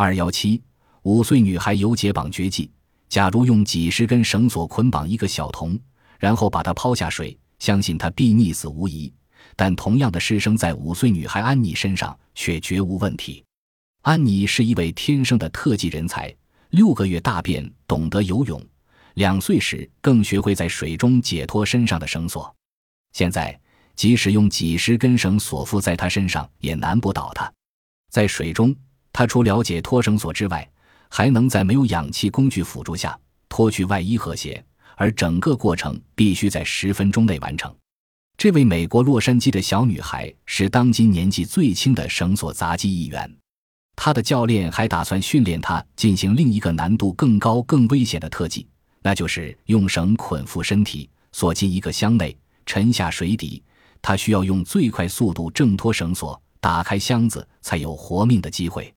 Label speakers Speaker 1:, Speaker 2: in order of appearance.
Speaker 1: 二幺七，五岁女孩有解绑绝技。假如用几十根绳索捆绑一个小童，然后把她抛下水，相信她必溺死无疑。但同样的事生在五岁女孩安妮身上却绝无问题。安妮是一位天生的特技人才，六个月大便懂得游泳，两岁时更学会在水中解脱身上的绳索。现在。即使用几十根绳索附在她身上，也难不倒她。在水中，他除了解脱绳索之外，还能在没有氧气工具辅助下脱去外衣和鞋，而整个过程必须在十分钟内完成。这位美国洛杉矶的小女孩是当今年纪最轻的绳索杂技艺员。她的教练还打算训练她进行另一个难度更高、更危险的特技，那就是用绳捆缚身体，锁进一个箱内，沉下水底。他需要用最快速度挣脱绳索，打开箱子，才有活命的机会。